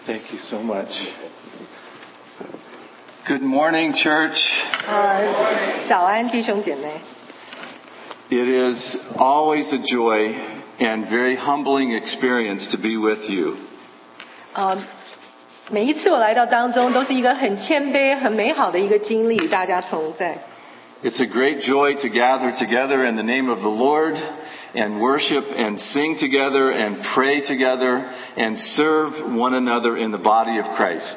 Thank you so much. Good morning, church. 呃，早安，弟兄姐妹。 It is always a joy and very humbling experience to be with you. 呃，每一次我来到当中，都是一个很谦卑、很美好的一个经历，与大家同在。 It's a great joy to gather together in the name of the Lord and worship and sing together and pray together and serve one another in the body of Christ.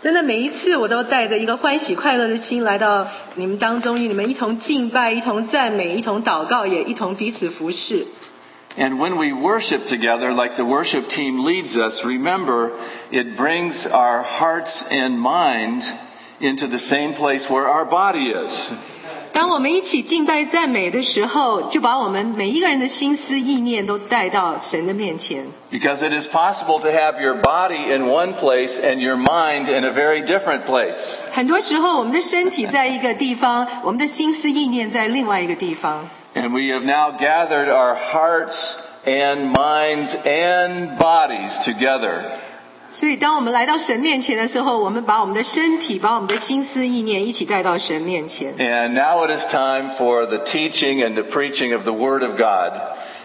真的，每一次我都带着一个欢喜快乐的心来到你们当中，与你们一同敬拜、一同赞美、一同祷告，也一同彼此服侍。 And when we worship together, like the worship team leads us, remember it brings our hearts and mind into the same place where our body is. 当我们一起敬拜赞美的时候，就把我们每一个人的心思意念都带到神的面前。 Because it is possible to have your body in one place and your mind in a very different place. 很多时候，我们的身体在一个地方，我们的心思意念在另外一个地方。 And we have now gathered our hearts and minds and bodies together. 所以，当我们来到神面前的时候，我们把我们的身体、把我们的心思意念一起带到神面前。 And now it is time for the teaching and the preaching of the Word of God.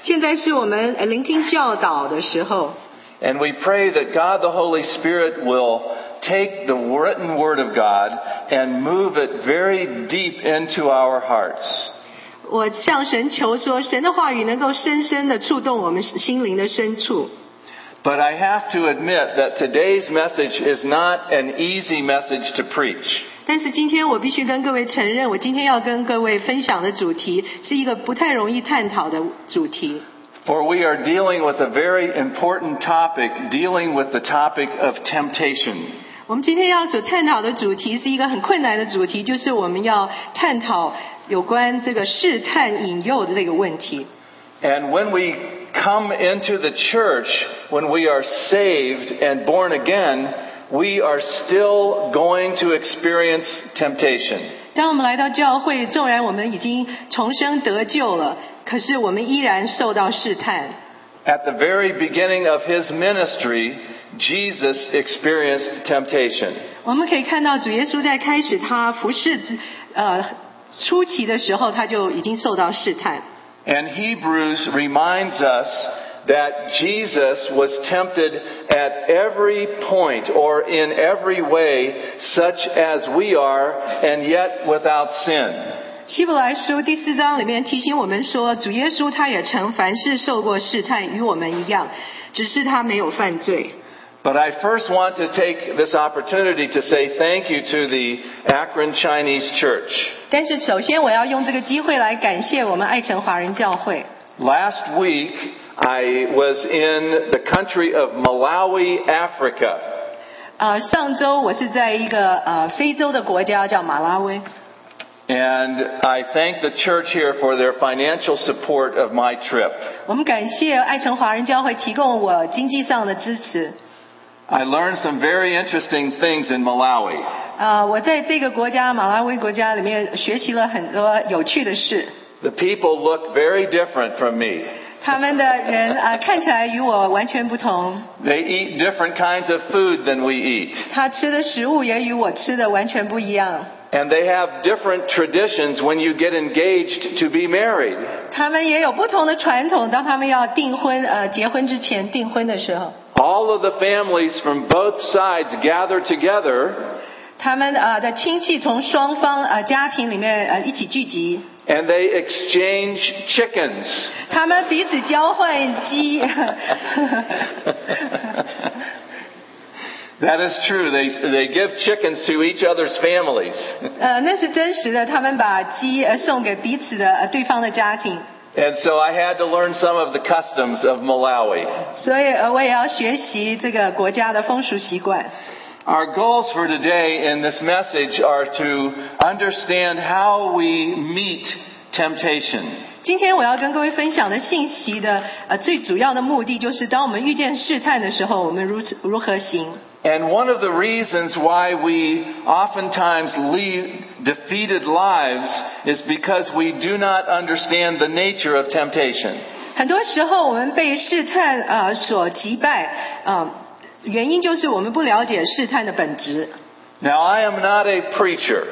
现在是我们呃聆听教导的时候， And we pray that God the Holy Spirit will take the written Word of God and move it very deep into our hearts. 我向神求说，神的话语能够深深的触动我们心灵的深处。 But I have to admit that today's message is not an easy message to preach. 但是今天我必须跟各位承认，我今天要跟各位分享的主题是一个不太容易探讨的主题。 For we are dealing with a very important topic, dealing with the topic of temptation. 我们今天要所探讨的主题是一个很困难的主题，就是我们要探讨有关这个试探引诱的这个问题。 And when we come into the church, when we are saved and born again, we are still going to experience temptation. 当我们来到教会，纵然我们已经重生得救了，可是我们依然受到试探。 At the very beginning of his ministry, Jesus experienced temptation. 我们可以看到主耶稣在开始他服侍之呃初期的时候，他就已经受到试探。 And Hebrews reminds us that Jesus was tempted at every point or in every way, such as we are, and yet without sin. 希伯来书第四章里面提醒我们说，主耶稣他也曾凡事受过试探，与我们一样，只是他没有犯罪。 But I first want to take this opportunity to say thank you to the Akron Chinese Church. 但是首先我要用这个机会来感谢我们爱城华人教会。 Last week, I was in the country of Malawi, Africa. 呃，上周我是在一个呃非洲的国家叫马拉维， And I thank the church here for their financial support of my trip. 我们感谢爱城华人教会提供我经济上的支持。 I learned some very interesting things in Malawi. 啊、我在这个国家马拉维国家里面学习了很多有趣的事。 The people look very different from me. 他们的人啊、看起来与我完全不同， They eat different kinds of food than we eat. 他吃的食物也与我吃的完全不一样。 And they have different traditions when you get engaged to be married. 他们也有不同的传统，当他们要订婚呃结婚之前订婚的时候， All of the families from both sides gather together 他们呃的亲戚从双方呃家庭里面呃一起聚集， and they exchange chickens. 他们彼此交换鸡。 That is true. They, they give chickens to each other's families. 呃，那是真实的，他们把鸡呃送给彼此的呃对方的家庭， And so I had to learn some of the customs of Malawi. 所以呃我也要学习这个国家的风俗习惯。 Our goals for today in this message are to understand how we meet temptation. 今天我要跟各位分享的信息的呃最主要的目的，就是当我们遇见试探的时候，我们如此如何行。 And one of the reasons why we oftentimes lead defeated lives is because we do not understand the nature of temptation. 很多时候我们被试探呃所击败，啊、 原因就是我们不了解试探的本质。 Now, I am not a preacher,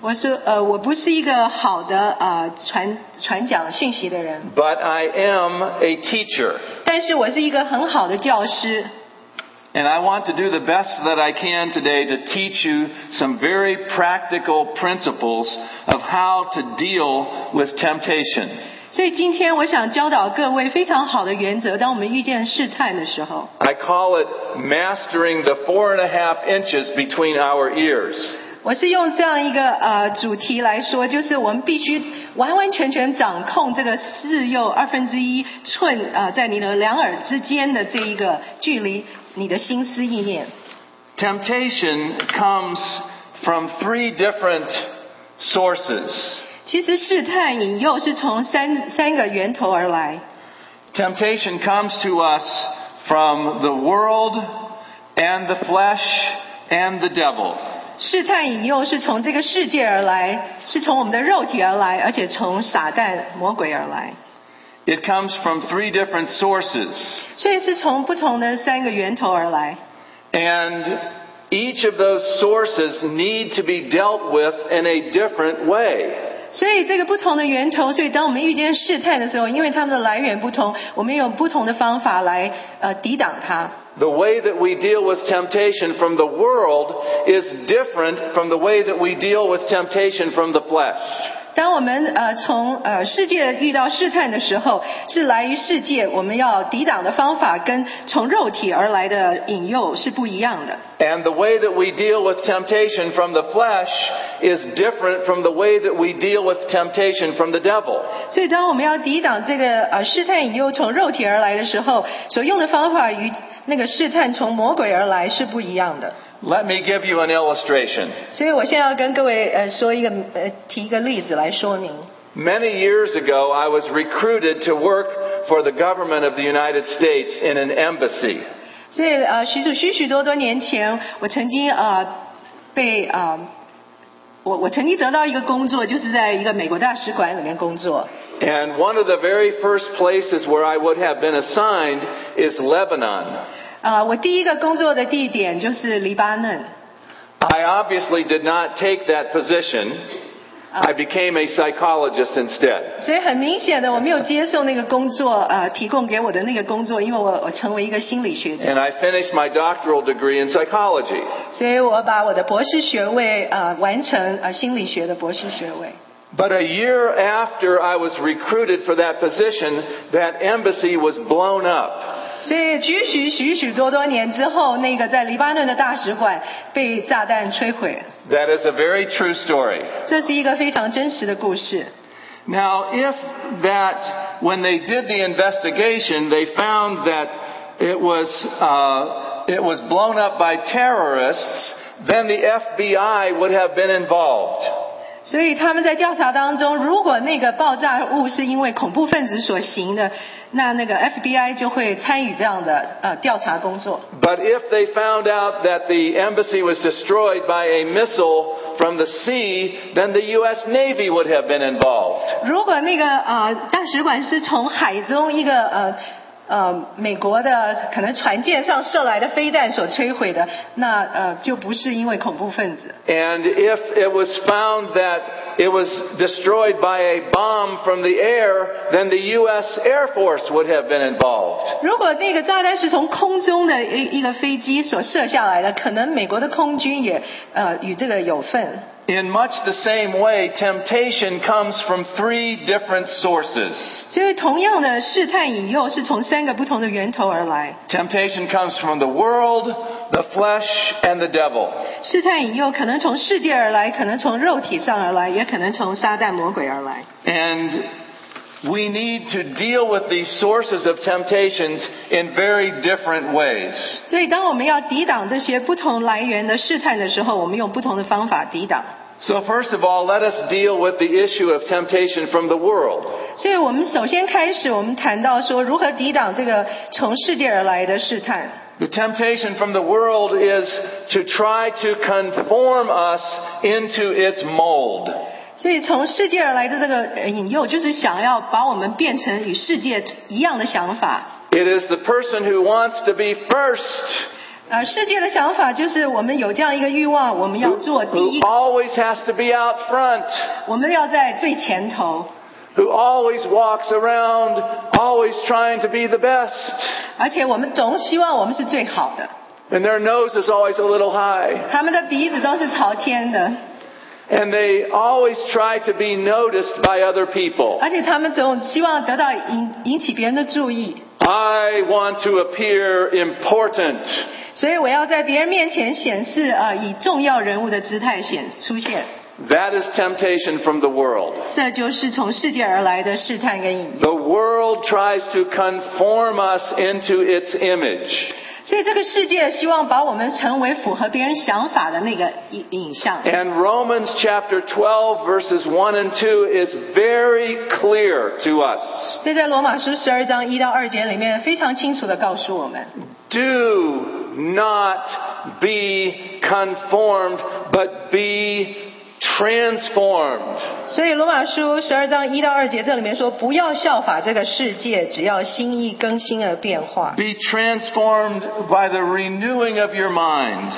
我是呃，我不是一个好的呃传传讲讯息的人， but I am a teacher. 但是我是一个很好的教师。 And I want to do the best that I can today to teach you some very practical principles of how to deal with temptation. 所以今天我想教导各位非常好的原则，当我们遇见试探的时候， I call it mastering the four and a half inches between our ears. 我是用这样一个呃主题来说，就是我们必须完完全全掌控这个四右二分之一寸呃在你的两耳之间的这一个距离， 你的心思意念。 Temptation comes from three different sources. 其实试探引诱是从三三个源头而来。 Temptation comes to us from the world and the flesh and the devil. 试探引诱是从这个世界而来，是从我们的肉体而来，而且从撒旦魔鬼而来， It comes from three different sources. 所以是从不同的三个源头而来。 And each of those sources need to be dealt with in a different way. 所以这个不同的源头，所以当我们遇见试探的时候，因为它们的来源不同，我们有不同的方法来呃抵挡它。 The way that we deal with temptation from the world is different from the way that we deal with temptation from the flesh. 当我们呃从呃世界遇到试探的时候，是来于世界，我们要抵挡的方法跟从肉体而来的引诱是不一样的。And the way that we deal with temptation from the flesh is different from the way that we deal with temptation from the devil. 所以，当我们要抵挡这个呃试探引诱从肉体而来的时候，所用的方法与那个试探从魔鬼而来是不一样的。Let me give you an illustration. 所以我现在要跟各位呃说一个呃提一个例子来说明。 Many years ago, I was recruited to work for the government of the United States in an embassy. 所以呃许许许许多多年前，我曾经呃被呃我我曾经得到一个工作，就是在一个美国大使馆里面工作。 And one of the very first places where I would have been assigned is Lebanon. 啊、我第一个工作的地点就是黎巴嫩。 I obviously did not take that position. I became a psychologist instead. 所以很明显的，我没有接受那个工作，呃，提供给我的那个工作，因为我我成为一个心理学家， And I finished my doctoral degree in psychology. 所以我把我的博士学位呃完成呃心理学的博士学位。 But a year after I was recruited for that position, that embassy was blown up. 所以许许许许多多年之后，那个在黎巴嫩的大使馆被炸弹摧毁， That is a very true story. 这是一个非常真实的故事。 Now, if that, when they did the investigation, they found that it was, uh, it was blown up by terrorists, then the FBI would have been involved. 所以他们在调查当中，如果那个爆炸物是因为恐怖分子所行的，那那个 FBI 就会参与这样的呃调查工作。But if they found out that the embassy was destroyed by a missile from the sea, then the U.S. Navy would have been involved. 如果那个呃大使馆是从海中一个呃呃美国的可能船舰上射来的飞弹所摧毁的，那呃就不是因为恐怖分子。And if it was found that it was destroyed by a bomb from the air, then the U.S. Air Force would have been involved. 如果那个炸弹是从空中的一一个飞机所射下来的，可能美国的空军也呃与这个有份。In much the same way, temptation comes from three different sources. 所以同样的试探引诱是从三个不同的源头而来。 Temptation comes from the world, the flesh, and the devil. 试探引诱可能从世界而来，可能从肉体上而来，也可能从撒旦魔鬼而来。 And we need to deal with these sources of temptations in very different ways. 所以，当我们要抵挡这些不同来源的试探的时候，我们用不同的方法抵挡。 So first of all, let us deal with the issue of temptation from the world. 所以我们首先开始，我们谈到说如何抵挡这个从世界而来的试探。 The temptation from the world is to try to conform us into its mold. 所以从世界而来的这个呃引诱，就是想要把我们变成与世界一样的想法。It is the person who wants to be first 呃，世界的想法就是我们有这样一个欲望，我们要 who, 做第 who 一，always has to be out front, 我们要在最前头，who always walks around, always trying to be the best, 而且我们总希望我们是最好的。and their nose is always a little high, 他们的鼻子都是朝天的，and they always try to be noticed by other people. 而且他们总希望得到引引起别人的注意， I want to appear important. 所以我要在别人面前显示呃以重要人物的姿态显出现。 That is temptation from the world. 这就是从世界而来的试探跟引诱。 The world tries to conform us into its image. 所以这个世界希望把我们成为符合别人想法的那个影影像。 And Romans chapter 12 verses 1 and 2 is very clear to us. 所以在罗马书十二章一到二节里面非常清楚的告诉我们， Do not be conformed, but be transformed. 所以罗马书十二章一到二节这里面说，不要效法这个世界，只要心意更新而变化。Be transformed by the renewing of your mind.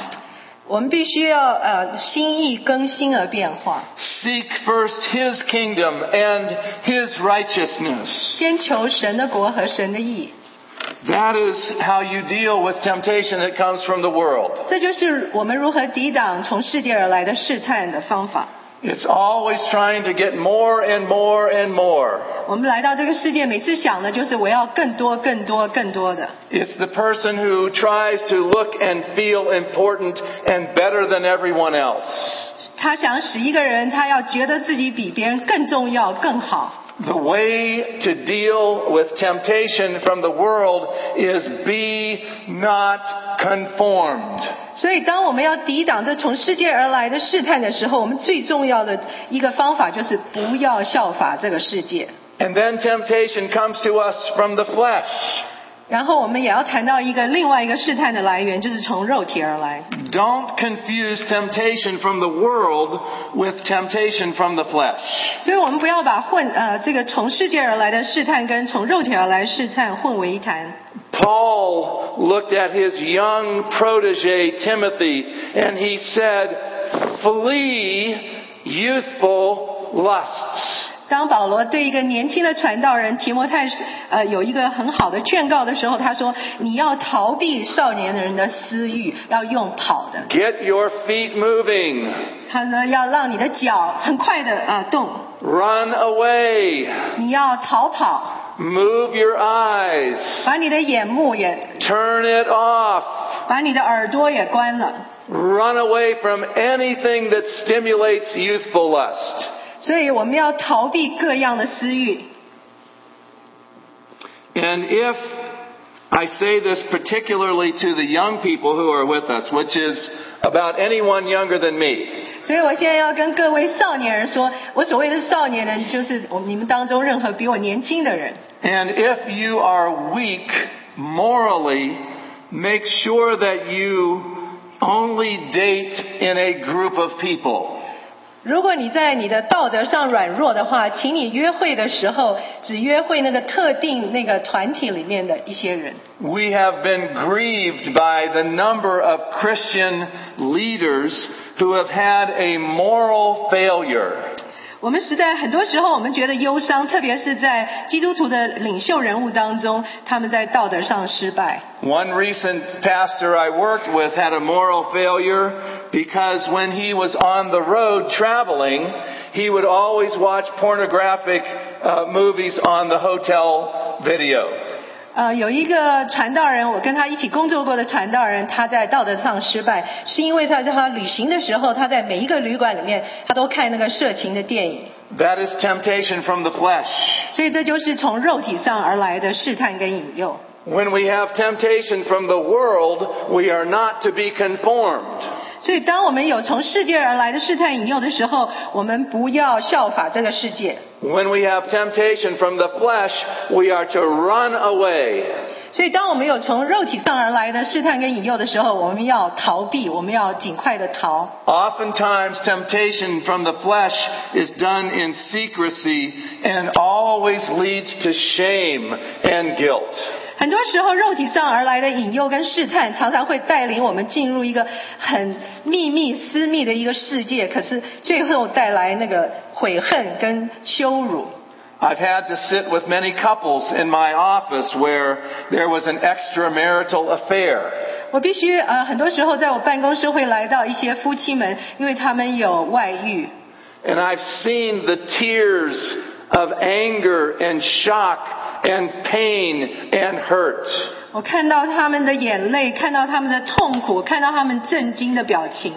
我们必须要呃心意更新而变化，Seek first His kingdom and His righteousness. 先求神的国和神的义。That is how you deal with temptation that comes from the world. 这就是我们如何抵挡从世界而来的试探的方法。 It's always trying to get more and more and more. 我们来到这个世界，每次想的就是我要更多、更多、更多的。 It's the person who tries to look and feel important and better than everyone else. 他想使一个人，他要觉得自己比别人更重要、更好。 The way to deal with temptation from the world is be not conformed. 所以，当我们要抵挡这从世界而来的试探的时候，我们最重要的一个方法就是不要效法这个世界。 And then temptation comes to us from the flesh. 然后，我们也要谈到一个另外一个试探的来源，就是从肉体而来。 Don't confuse temptation from the world with temptation from the flesh. 所以我们不要把混呃这个从世界而来的试探跟从肉体而来的试探混为一谈。 Paul looked at his young protege Timothy and he said, flee youthful lusts. 当保罗对一个年轻的传道人提摩太呃有一个很好的劝告的时候，他说：“你要逃避少年人的私欲，要用跑的。 Get your feet moving. ”他说：“要让你的脚很快的啊、呃动， Run away. 你要逃跑， Move your eyes. 把你的眼目也， Turn it off. 把你的耳朵也关了。 Run away from anything that stimulates youthful lust. 所以我们要逃避各样的私欲。 And if I say this particularly to the young people who are with us, which is about anyone younger than me, 所以我现在要跟各位少年人说，我所谓的少年人，就是我你们当中任何比我年轻的人。 and if you are weak morally, make sure that you only date in a group of people. 如果你在你的道德上软弱的话，请你约会的时候只约会那个特定那个团体里面的一些人。 We have been grieved by the number of Christian leaders who have had a moral failure. 我们实在很多时候我们觉得忧伤，特别是在基督徒的领袖人物当中，他们在道德上失败。 One recent pastor I worked with had a moral failure because when he was on the road traveling, he would always watch pornographic uh, movies on the hotel video. 呃，有一个传道人，我跟他一起工作过的传道人，他在道德上失败，是因为他在他旅行的时候，他在每一个旅馆里面，他都看那个色情的电影，That is temptation from the flesh. 所以这就是从肉体上而来的试探跟引诱。When we have temptation from the world, we are not to be conformed. 所以，当我们有从世界而来的试探引诱的时候，我们不要效法这个世界。When we have temptation from the flesh, we are to run away. 所以，当我们有从肉体上而来的试探跟引诱的时候，我们要逃避，我们要尽快的逃。 Oftentimes, temptation from the flesh is done in secrecy and always leads to shame and guilt. 很多时候，肉体上而来的引诱跟试探，常常会带领我们进入一个很秘密、私密的一个世界，可是最后带来那个悔恨跟羞辱。I've had to sit with many couples in my office where there was an extramarital affair. 我必须呃，很多时候在我办公室会来到一些夫妻们，因为他们有外遇，And I've seen the tears of anger and shock and pain and hurt. 我看到他们的眼泪，看到他们的痛苦，看到他们震惊的表情。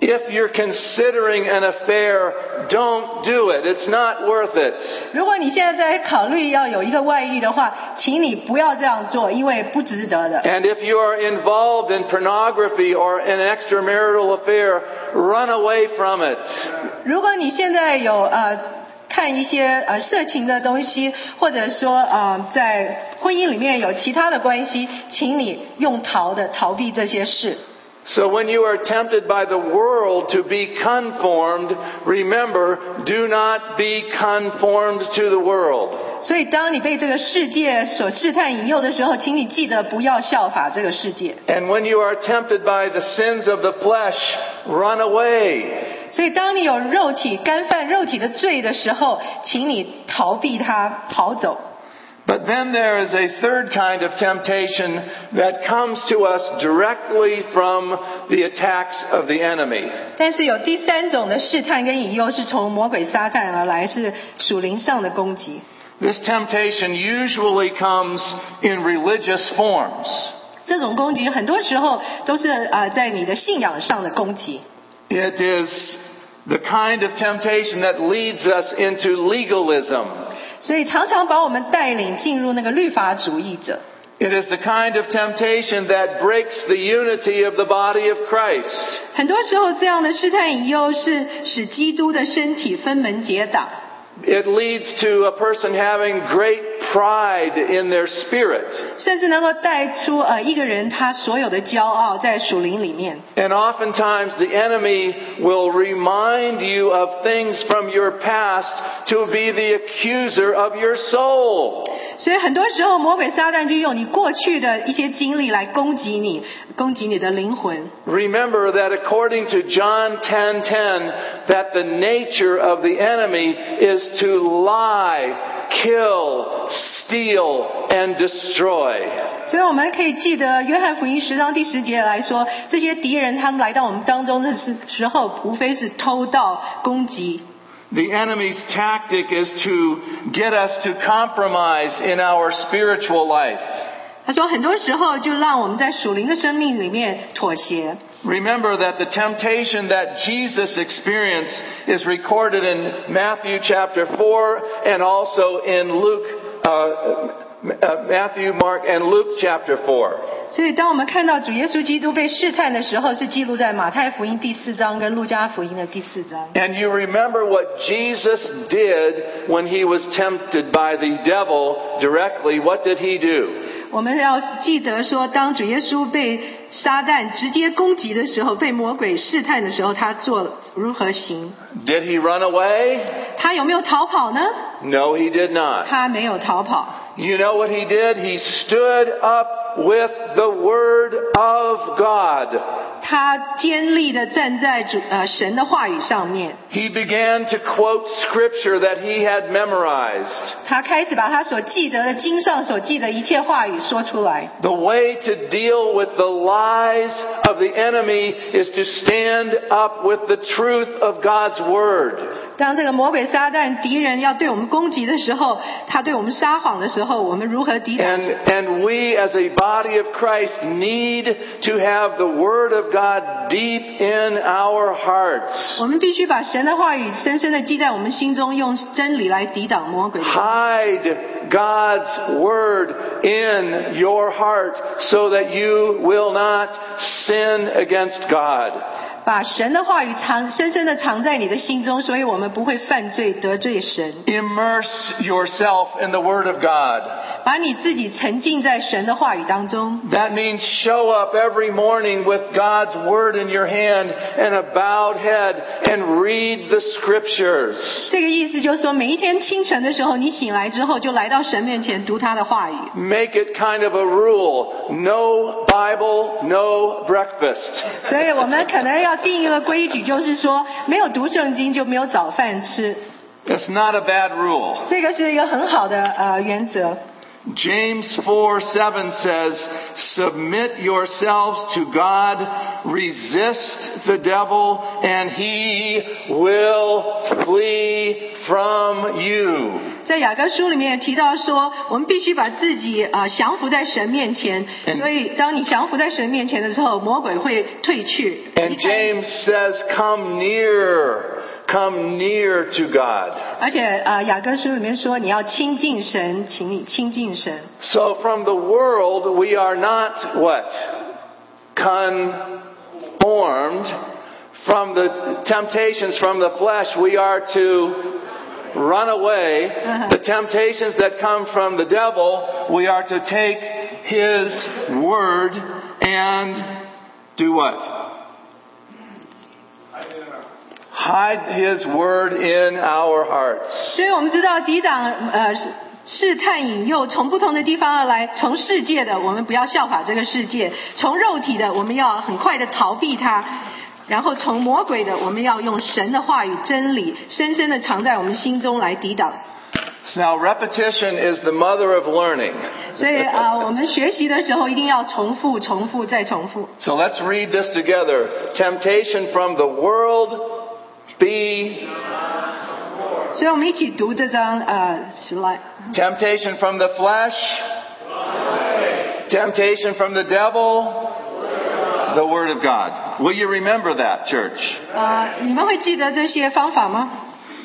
If you're considering an affair, don't do it. It's not worth it. 如果你现在在考虑要有一个外遇的话，请你不要这样做，因为不值得的。 And if you are involved in pornography or an extramarital affair, run away from it. 如果你现在有呃 看一些呃色情的东西，或者说呃在婚姻里面有其他的关系，请你用逃的逃避这些事。 So when you are tempted by the world to be conformed, remember, do not be conformed to the world. 所以，当你被这个世界所试探引诱的时候，请你记得不要效法这个世界。 And when you are tempted by the sins of the flesh, run away. 所以，当你有肉体干犯肉体的罪的时候，请你逃避它，跑走。But then there is a third kind of temptation that comes to us directly from the attacks of the enemy. 但是有第三种的试探跟引诱是从魔鬼撒旦而来，是属灵上的攻击。This temptation usually comes in religious forms. 这种攻击很多时候都是啊、呃在你的信仰上的攻击。It is the kind of temptation that leads us into legalism. 所以常常把我们带领进入那个律法主义者。 It is the kind of temptation that breaks the unity of the body of Christ. 很多时候，这样的试探引诱是使基督的身体分门结党， it leads to a person having great pride in their spirit. And oftentimes the enemy will remind you of things from your past to be the accuser of your soul. 所以很多时候，魔鬼撒旦就用你过去的一些经历来攻击你，攻击你的灵魂。Remember that according to John 10:10 that the nature of the enemy is to lie, kill, steal and destroy. 所以我们可以记得约翰福音十章第十节来说，这些敌人他们来到我们当中的时时候，无非是偷盗、攻击。The enemy's tactic is to get us to compromise in our spiritual life. 他说，很多时候就让我们在属灵的生命里面妥协。 Remember that the temptation that Jesus experienced is recorded in Matthew chapter 4 and also in Luke, uh, uh, Matthew, Mark, and Luke chapter 4. 所以，当我们看到主耶稣基督被试探的时候，是记录在马太福音第四章跟路加福音的第四章。 And you remember what Jesus did when he was tempted by the devil directly. What did he do? 我们要记得说，当主耶稣被撒旦直接攻击的时候，被魔鬼试探的时候，他做如何行？Did he run away? 他有没有逃跑呢？No, he did not. 他没有逃跑。You know what he did? He stood up with the Word of God. 他坚立的站在主呃神的话语上面， He began to quote scripture that he had memorized. 他开始把他所记得的经上所记的一切话语说出来。 The way to deal with the lies of the enemy is to stand up with the truth of God's Word. 当这个魔鬼撒旦敌人要对我们攻击的时候，他对我们撒谎的时候，我们如何抵挡？ And, and we as a body of Christ need to have the Word of God deep in our hearts. 我们必须把神的话语深深的记在我们心中，用真理来抵挡魔鬼的。 Hide God's Word in your heart so that you will not sin against God. 把神的话语藏深深的藏在你的心中，所以我们不会犯罪得罪神。Immerse yourself in the Word of God. 把你自己沉浸在神的话语当中。 That means show up every morning with God's Word in your hand and a bowed head and read the Scriptures. 这个意思就是说，每一天清晨的时候，你醒来之后就来到神面前读他的话语。 Make it kind of a rule. No Bible, no breakfast. 所以我们可能要定一个规矩，就是说，没有读圣经就没有早饭吃。 It's not a bad rule. 这个是一个很好的呃原则。 James 4 7 says, Submit yourselves to God, resist the devil, and he will flee from you. 在雅各书里面也提到说，我们必须把自己呃降服在神面前。嗯所以，当你降服在神面前的时候，魔鬼会退去。 And James says, Come near, come near to God. 而且呃，雅各书里面说，你要亲近神，请你亲近神。 So from the world, we are not what? Conformed. From the temptations from the flesh, we are to run away. Uh-huh. The temptations that come from the devil, we are to take his word and do what? Hide his word in our hearts. 所以我们知道抵挡呃试试探引诱，从不同的地方而来。从世界的，我们不要效法这个世界；从肉体的，我们要很快的逃避它。然后从魔鬼的，我们要用神的话语真理，深深的藏在我们心中来抵挡。 So now repetition is the mother of learning. 所以啊、呃我们学习的时候一定要重复、重复再重复。 So let's read this together. Temptation from the world, Be. Temptation from the flesh. Temptation from the devil. The Word of God. Will you remember that, church?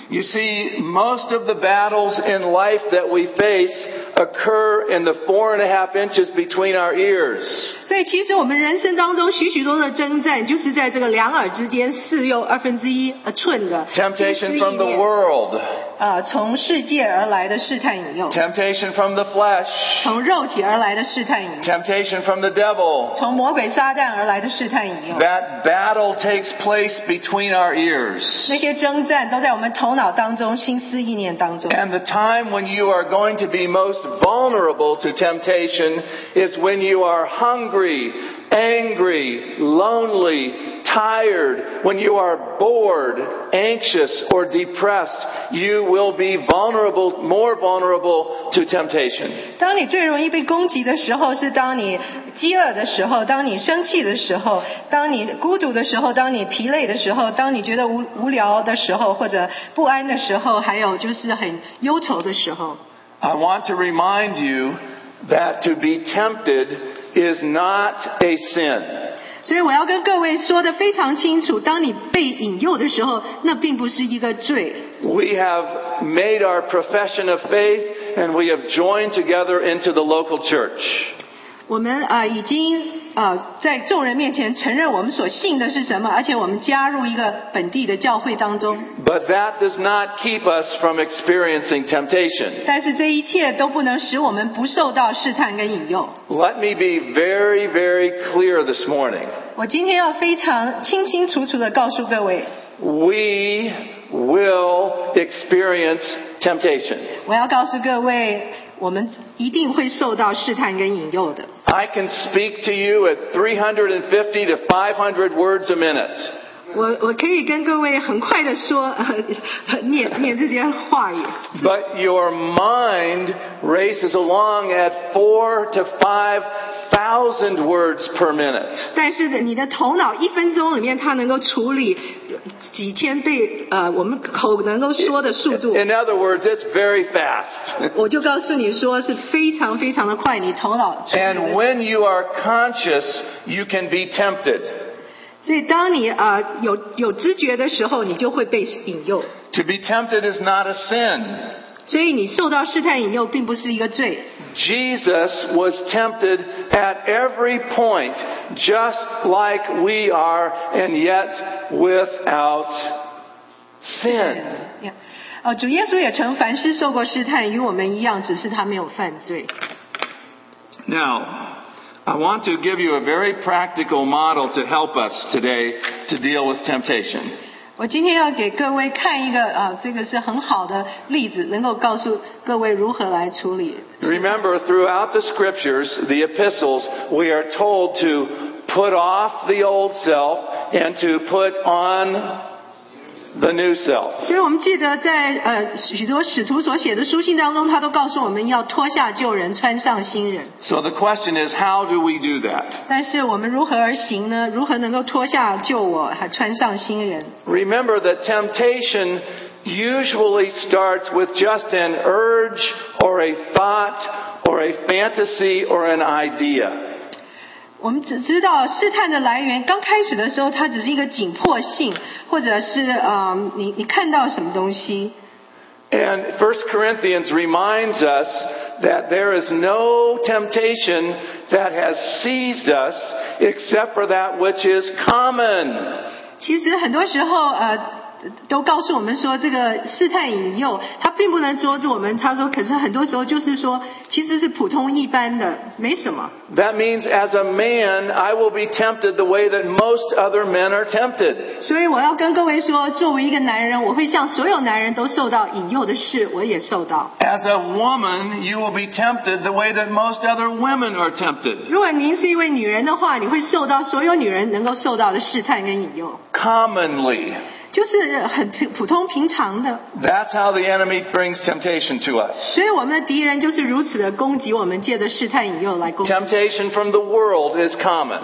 呃，你们会记得这些方法吗？ You see, most of the battles in life that we face occur in the four and a half inches between our ears. 所以其实我们人生当中许许多多的征战，就是在这个两耳之间四又二分之一呃寸的心思 Temptation 意 from the 念 world, 呃，从世界而来的试探引诱， temptation from the flesh, 从肉体而来的试探引诱， temptation from the devil. 从魔鬼撒旦而来的试探引诱。 That battle takes place between our ears. 那些征战都在我们头脑当中、心思意念当中。 And the time when you are going to be most vulnerable to temptation is when you are hungry, angry, lonely, tired, when you are bored, anxious, or depressed. You will be vulnerable, more vulnerable to temptation. 当你最容易被攻击的时候，是当你饥饿的时候，当你生气的时候，当你孤独的时候，当你疲累的时候，当你觉得无无聊的时候，或者不安的时候，还有就是很忧愁的时候。 I want to remind you that to be tempted is not a sin. 所以我要跟各位说的非常清楚：当你被引诱的时候，那并不是一个罪。 We have made our profession of faith and we have joined together into the local church. 我们啊、呃已经呃在众人面前承认我们所信的是什么，而且我们加入一个本地的教会当中。But that does not keep us from experiencing temptation. 但是这一切都不能使我们不受到试探跟引诱。Let me be very, very clear this morning. 我今天要非常清清楚楚的告诉各位，We will experience temptation. 我要告诉各位，我们一定会受到试探跟引诱的。I can speak to you at 350 to 500 words a minute. 我我可以跟各位很快的说，呃、念念这些话语。 But your mind races along at four to five thousand words per minute. 但是你的头脑一分钟里面，它能够处理 几千倍呃我们口能够说的速度。In other words, it's very fast. 我就告诉你说是非常非常的快，你头脑 And when you are conscious, you can be tempted. 所以当你啊有有知觉的时候，你就会被引诱。To be tempted is not a sin. 所以你受到试探引诱，并不是一个罪。 Jesus was tempted at every point, just like we are, and yet without sin. Yeah. 哦，主耶稣也曾凡事受过试探，与我们一样，只是他没有犯罪。 Now, I want to give you a very practical model to help us today to deal with temptation. 我今天要给各位看一个啊，这个是很好的例子，能够告诉各位如何来处理。 Remember, throughout the scriptures, the epistles, we are told to put off the old self and to put on the new self. 所以我们记得在呃许多使徒所写的书信当中，他都告诉我们要脱下旧人，穿上新人。 So the question is, how do we do that? 但是我们如何而行呢？如何能够脱下旧我，还穿上新人？ Remember that temptation usually starts with just an urge or a thought or a fantasy or an idea. 我们只知道试探的来源，刚开始的时候，它只是一个紧迫性，或者是呃，你你看到什么东西。And First Corinthians reminds us that there is no temptation that has seized us except for that which is common. 其实很多时候，呃，都告诉我们说，这个试探引诱，它并不能捉住我们。他说，可是很多时候就是说，其实是普通一般的，没什么。That means as a man, I will be tempted the way that most other men are tempted. 所以我要跟各位说，作为一个男人，我会像所有男人都受到引诱的事，我也受到。As a woman, you will be tempted the way that most other women are tempted. 如果您是一位女人的话，你会受到所有女人能够受到的试探跟引诱，Commonly. 就是很普普通平常的。That's how the enemy brings temptation to us. 所以我们的敌人就是如此的攻击我们，借着试探引诱来攻击。Temptation from the world is common.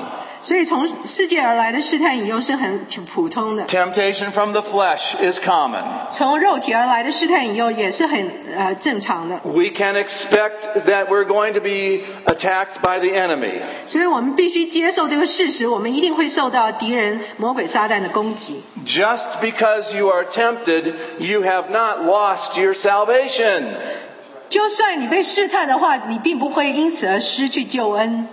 所以从世界而来的试探引诱是很普通的，Temptation from the flesh is common. 从肉体而来的试探引诱也是很呃正常的。We can expect that we're going to be attacked by the enemy. 所以我们必须接受这个事实，我们一定会受到敌人魔鬼撒旦的攻击。Just because you are tempted, you have not lost your salvation. 就算你被试探的话，你并不会因此而失去救恩。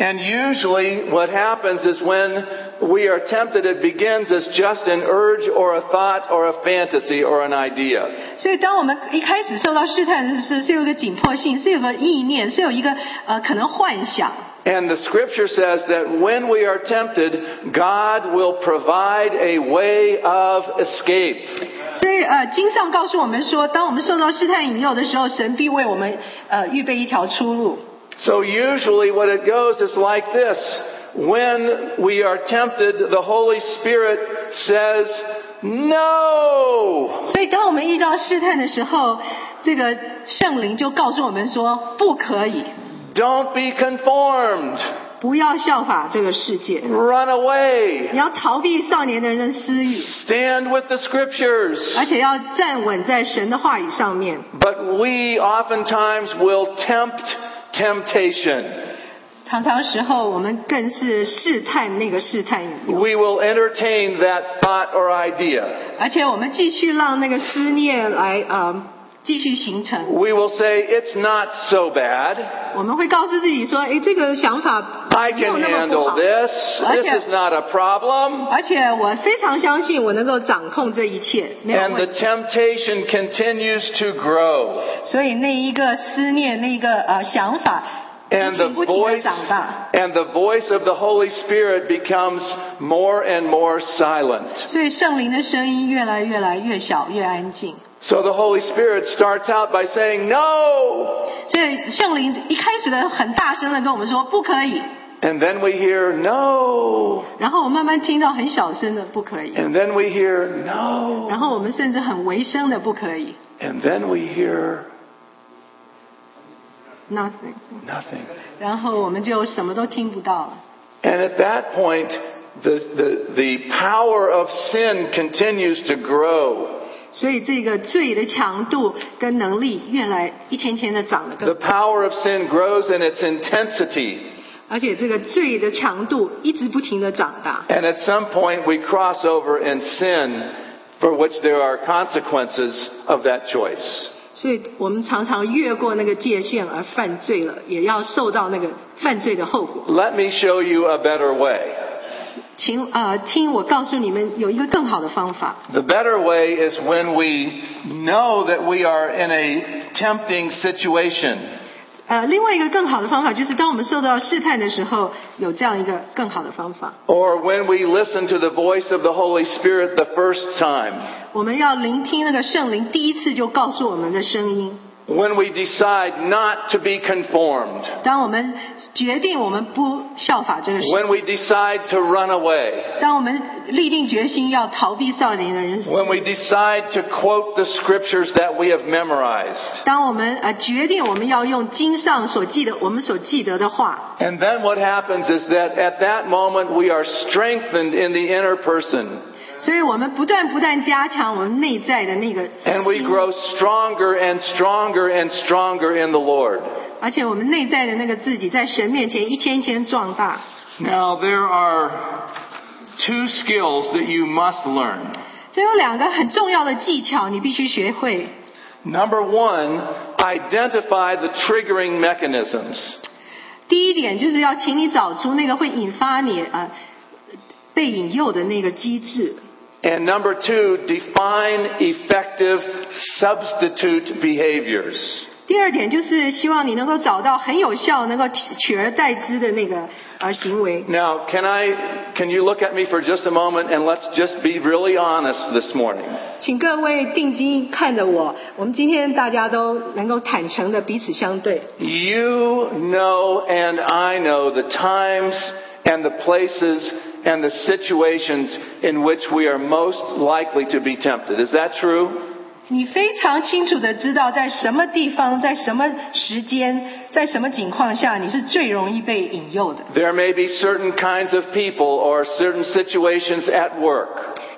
And usually what happens is when we are tempted, it begins as just an urge or a thought or a fantasy or an idea. 所以，当我们一开始受到试探的时候，是有一个紧迫性，是有个意念，是有一个呃可能幻想。 And the scripture says that when we are tempted, God will provide a way of escape. 所以呃，经上告诉我们说，当我们受到试探引诱的时候，神必为我们呃预备一条出路。 So usually what it goes is like this. When we are tempted, the Holy Spirit says, No! 所以，当我们遇到试探的时候，这个圣灵就告诉我们说，不可以， Don't be conformed. 不要效法这个世界， Run away. 你要逃避少年的人的私欲， Stand with the scriptures. 而且要站稳在神的话语上面。 But we oftentimes will tempt temptation. 常常时候，我们更是试探那个试探引诱， We will entertain that thought or idea. 而且我们继续让那个思念来呃 继续形成。 We will say, It's not so bad. 我们会告诉自己说：“诶，这个想法 I 没有 can 那么不 handle 好。 this. 而 This 且 is not a problem. 而且我非常相信我能够掌控这一切，没有 And the 问题。 temptation continues to grow. 所以那一个思念，那一个呃想法，不 And the 停不停的 voice 长大。 and the voice of the Holy Spirit becomes more and more silent. 所以圣灵的声音越来越来越小，越安静。 So the Holy Spirit starts out by saying, No! 所以圣灵一开始的很大声的跟我们说不可以， And then we hear, No! 然后我慢慢听到很小声的不可以， And then we hear, No! 然后我们甚至很微声的不可以 And then we hear ，nothing， nothing. 然后我们就什么都听不到了。 And at that point, the, the, the power of sin continues to grow. 所以这个罪的强度跟能力越来一天天的长得 The 更， power of sin grows in its intensity. 而且这个罪的强度一直不停的长大。 And at some point, we cross over in sin for which there are consequences of that choice. 所以我们常常越过那个界限而犯罪了，也要受到那个犯罪的后果。 Let me show you a better way. 请呃听我告诉你们有一个更好的方法。 The better way is when we know that we are in a tempting situation. 呃，另外一个更好的方法就是，当我们受到试探的时候，有这样一个更好的方法。 Or when we listen to the voice of the Holy Spirit the first time. 我们要聆听那个圣灵第一次就告诉我们的声音。 When we decide not to be conformed. 当我们决定我们不效法这个世 When we decide to run away. 当我们立定决心要逃避少年的人生， When we decide to quote the scriptures that we have memorized. 当我们呃决定我们要用经上所记得我们所记得的话， And then what happens is that at that moment we are strengthened in the inner person. 所以我们不断不断加强我们内在的那个 And we 心 grow stronger and stronger and stronger in the Lord. 而且我们内在的那个自己在神面前一天一天壮大。 Now there are two skills that you must learn. 这有两个很重要的技巧，你必须学会。 Number one, identify the triggering mechanisms. 第一点就是要请你找出那个会引发你呃被引诱的那个机制。 And number two, define effective substitute behaviors. 第二点就是希望你能够找到很有效、能够取取而代之的那个呃行为。 Now, can I, can you look at me for just a moment and let's just be really honest this morning? 请各位定睛看着我，我们今天大家都能够坦诚的彼此相对。 You know and I know the times and the places and the situations in which we are most likely to be tempted. Is that true? 你非常清楚的知道在什么地方、在什么时间、在什么情况下，你是最容易被引诱的。 There may be certain kinds of people or certain situations at work.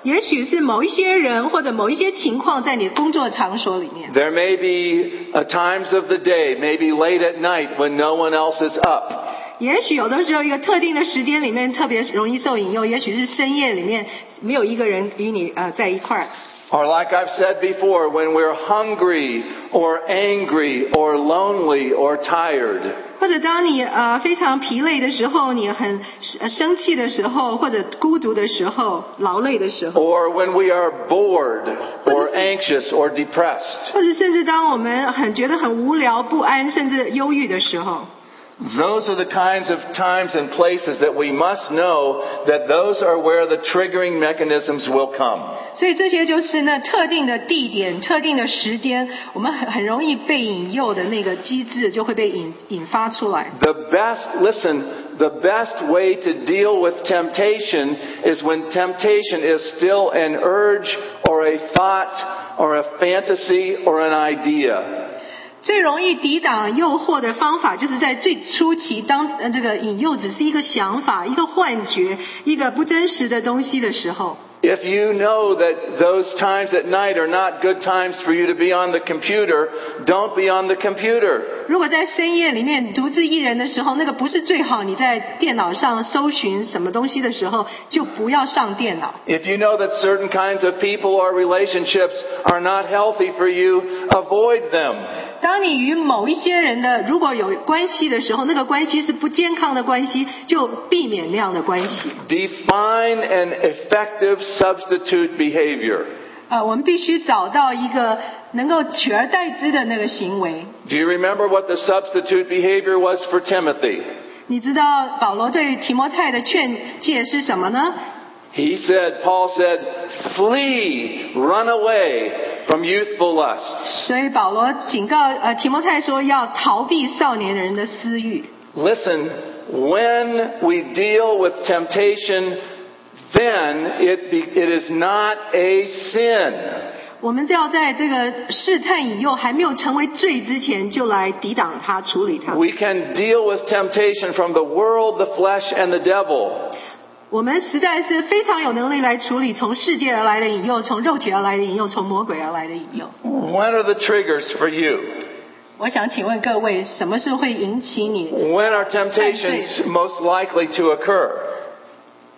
也许是某一些人或者某一些情况在你的工作场所里面， There may be uh, times of the day, maybe late at night when no one else is up. 也许有的时候一个特定的时间里面特别容易受引诱，也许是深夜里面没有一个人与你呃在一块儿。Or like I've said before, when we're hungry or angry or lonely or tired. 或者当你呃非常疲累的时候，你很呃生气的时候，或者孤独的时候、劳累的时候，Or when we are bored or anxious or depressed. 或者甚至当我们很觉得很无聊、不安，甚至忧郁的时候，Those are the kinds of times and places that we must know that those are where the triggering mechanisms will come. 所以这些就是那特定的地点、特定的时间，我们很很容易被引诱的那个机制就会被引引发出来。 The best, listen, the best way to deal with temptation is when temptation is still an urge or a thought or a fantasy or an idea. 最容易抵挡诱惑的方法，就是在最初期，当呃这个引诱只是一个想法、一个幻觉、一个不真实的东西的时候。If you know that those times at night are not good times for you to be on the computer, don't be on the computer. 如果在深夜里面独自一人的时候，那个不是最好。你在电脑上搜寻什么东西的时候，就不要上电脑。If you know that certain kinds of people or relationships are not healthy for you, avoid them. 当你与某一些人的如果有关系的时候，那个关系是不健康的关系，就避免那样的关系。Define an effective substitute behavior. 呃，我们必须找到一个 能够取而代之的那个行为。 Do you remember what the substitute behavior was for Timothy? 你知道保罗对提摩太的劝诫是什么呢？ He said, Paul said, flee, run away from youthful lusts. 所以保罗警告呃提摩太说要逃避少年人的私欲。 Listen, when we deal with temptation, then it, be, it is not a sin. 我们就要在这个试探引诱还没有成为罪之前，就来抵挡它、处理它。We can deal with temptation from the world, the flesh, and the devil. 我们实在是非常有能力来处理从世界而来的引诱，从肉体而来的引诱，从魔鬼而来的引诱。When are the triggers for you? 我想请问各位，什么是会引起你 When are temptations most likely to occur?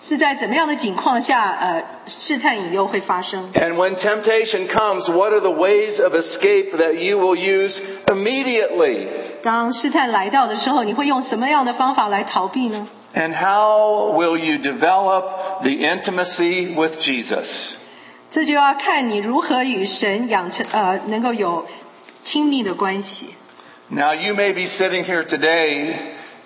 是在怎么样的情况下，呃，试探引诱会发生？ And when temptation comes, what are the ways of escape that you will use immediately? 当试探来到的时候，你会用什么样的方法来逃避呢？ And how will you develop the intimacy with Jesus? 这就要看你如何与神养成呃能够有亲密的关系。 Now, you may be sitting here today,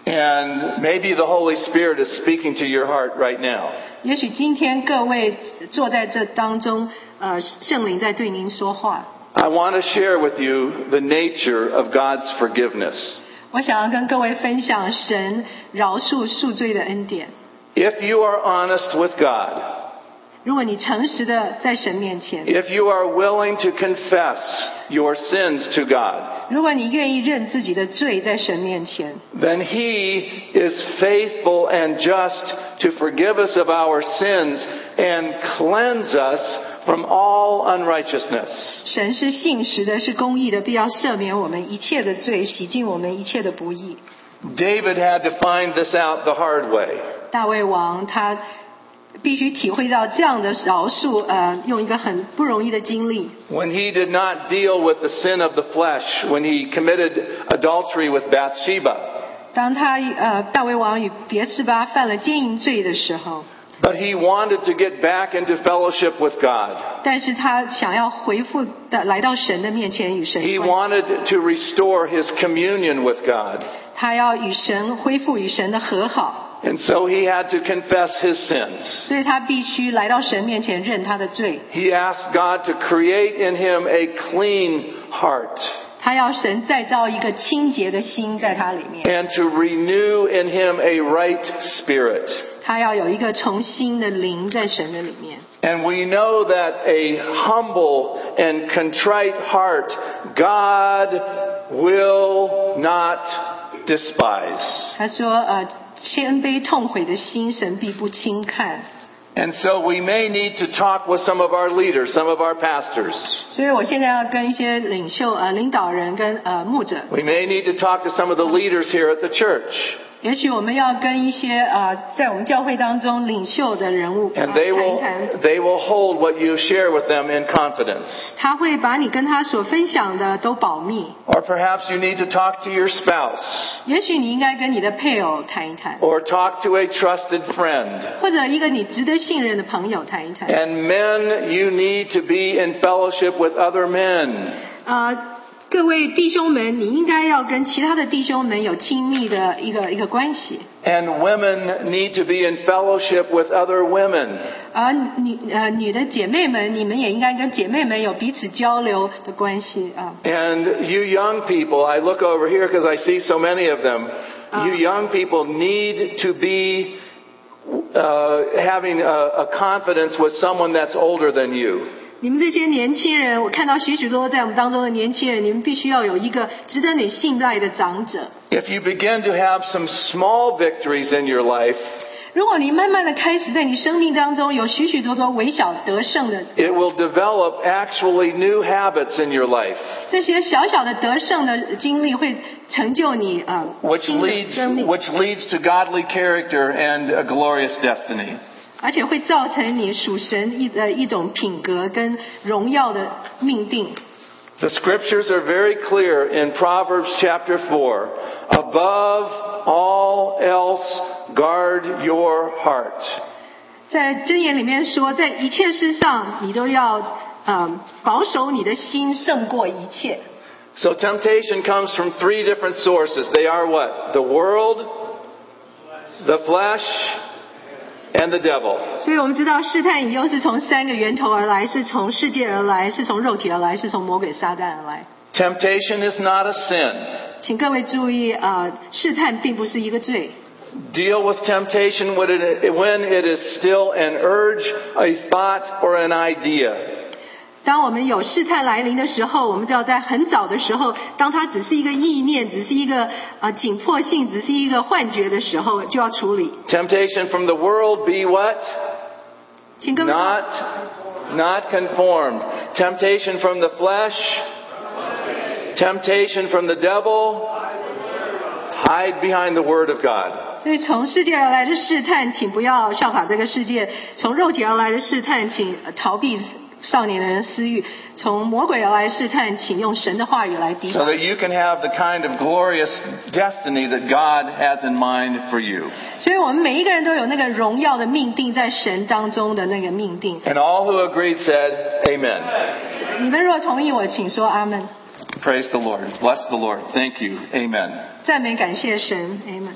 and maybe the Holy Spirit is speaking to your heart right now. 也许今天各位坐在这当中，呃，圣灵在对您说话。 I want to share with you the nature of God's forgiveness. 我想要跟各位分享神饶恕恕罪的恩典。 If you are honest with God, if you are willing to confess your sins to God, 如果你愿意认自己的罪在神面前， then He is faithful and just to forgive us of our sins and cleanse us from all unrighteousness. 神是信实的，是公义的，必要赦免我们一切的罪，洗净我们一切的不义。 David had to find this out the hard way. 大卫王他 必须体会到这样的饶恕，呃，用一个很不容易的经历。 When he did not deal with the sin of the flesh, when he committed adultery with Bathsheba, 当他呃大卫王与别是巴犯了奸淫罪的时候， but he wanted to get back into fellowship with God. 但是他想要回复的来到神的面前与神 He 关系 wanted to restore his communion with God. 他要与神恢复与神的和好， And so he had to confess his sins. 所以他必须来到神面前认他的罪。 He asked God to create in him a clean heart 他要神再造一个清洁的心在他里面， and to renew in him a right spirit. 他要有一个重新的灵在神的里面。 And we know that a humble and contrite heart God will not despise. 他说：“呃， 谦卑痛悔的心，神必不轻看。 And so we may need to talk with some of our leaders, some of our pastors. ”所以我现在要跟一些领袖、呃领导人跟呃牧者， We may need to talk to some of the leaders here at the church. 也许我们要跟一些呃在我们教会当中领袖的人物、呃、 And 谈 they 一 will, 谈。 they will hold what you share with them in confidence. 他会把你跟他所分享的都保密。 Or perhaps you need to talk to your spouse 也许你应该跟你的配偶谈一谈， or talk to a trusted friend. 或者一个你值得信任的朋友谈一谈。 And men, you need to be in fellowship with other men. 呃， 各位弟兄们，你应该要跟其他的弟兄们有亲密的一个一个关系。 And women need to be in fellowship with other women. 而女呃女的姐妹们，你们也应该跟姐妹们有彼此交流的关系啊。 And you young people, I look over here because I see so many of them. You young people need to be uh, having a, a confidence with someone that's older than you. 你们这些年轻人，我看到许许多多在我们当中的年轻人，你们必须要有一个值得你信赖的长者。 If you begin to have some small victories in your life, 如果你慢慢的开始在你生命当中有许许多多微小得胜的 it will develop actually new habits in your life, 这些小小的得胜的经历，会成就你呃 which 新的 leads, 生命， which leads to godly character and a glorious destiny. 而且会造成你属神一的一种品格跟荣耀的命定。 The scriptures are very clear in Proverbs chapter 4. Above all else, guard your heart. 在箴言里面说，在一切事上，你都要呃保守你的心胜过一切。 So temptation comes from three different sources. They are what? The world, the flesh, and the devil. 所以我们知道试探引诱是从三个源头而来，是从世界而来，是从肉体而来，是从魔鬼撒旦而来。 Temptation is not a sin. 请各位注意，呃，试探并不是一个罪。 Deal with temptation when it, when it is still an urge, a thought, or an idea. 当我们有试探来临的时候，我们就要在很早的时候，当它只是一个意念，只是一个呃紧迫性，只是一个幻觉的时候，就要处理。Temptation from the world be what? Not, not conformed. Temptation from the flesh. Temptation from the devil. Hide behind the word of God. 所以从世界而来的试探，请不要效法这个世界；从肉体而来的试探，请呃逃避少年的人私欲，从魔鬼而来试探，请用神的话语来抵挡。So that you can have the kind of glorious destiny that God has in mind for you。所以我们每一个人都有那个荣耀的命定在神当中的那个命定。And all who agreed said, Amen。你们若同意我，请说阿门。Praise the Lord, bless the Lord, thank you, Amen。赞美感谢神，Amen。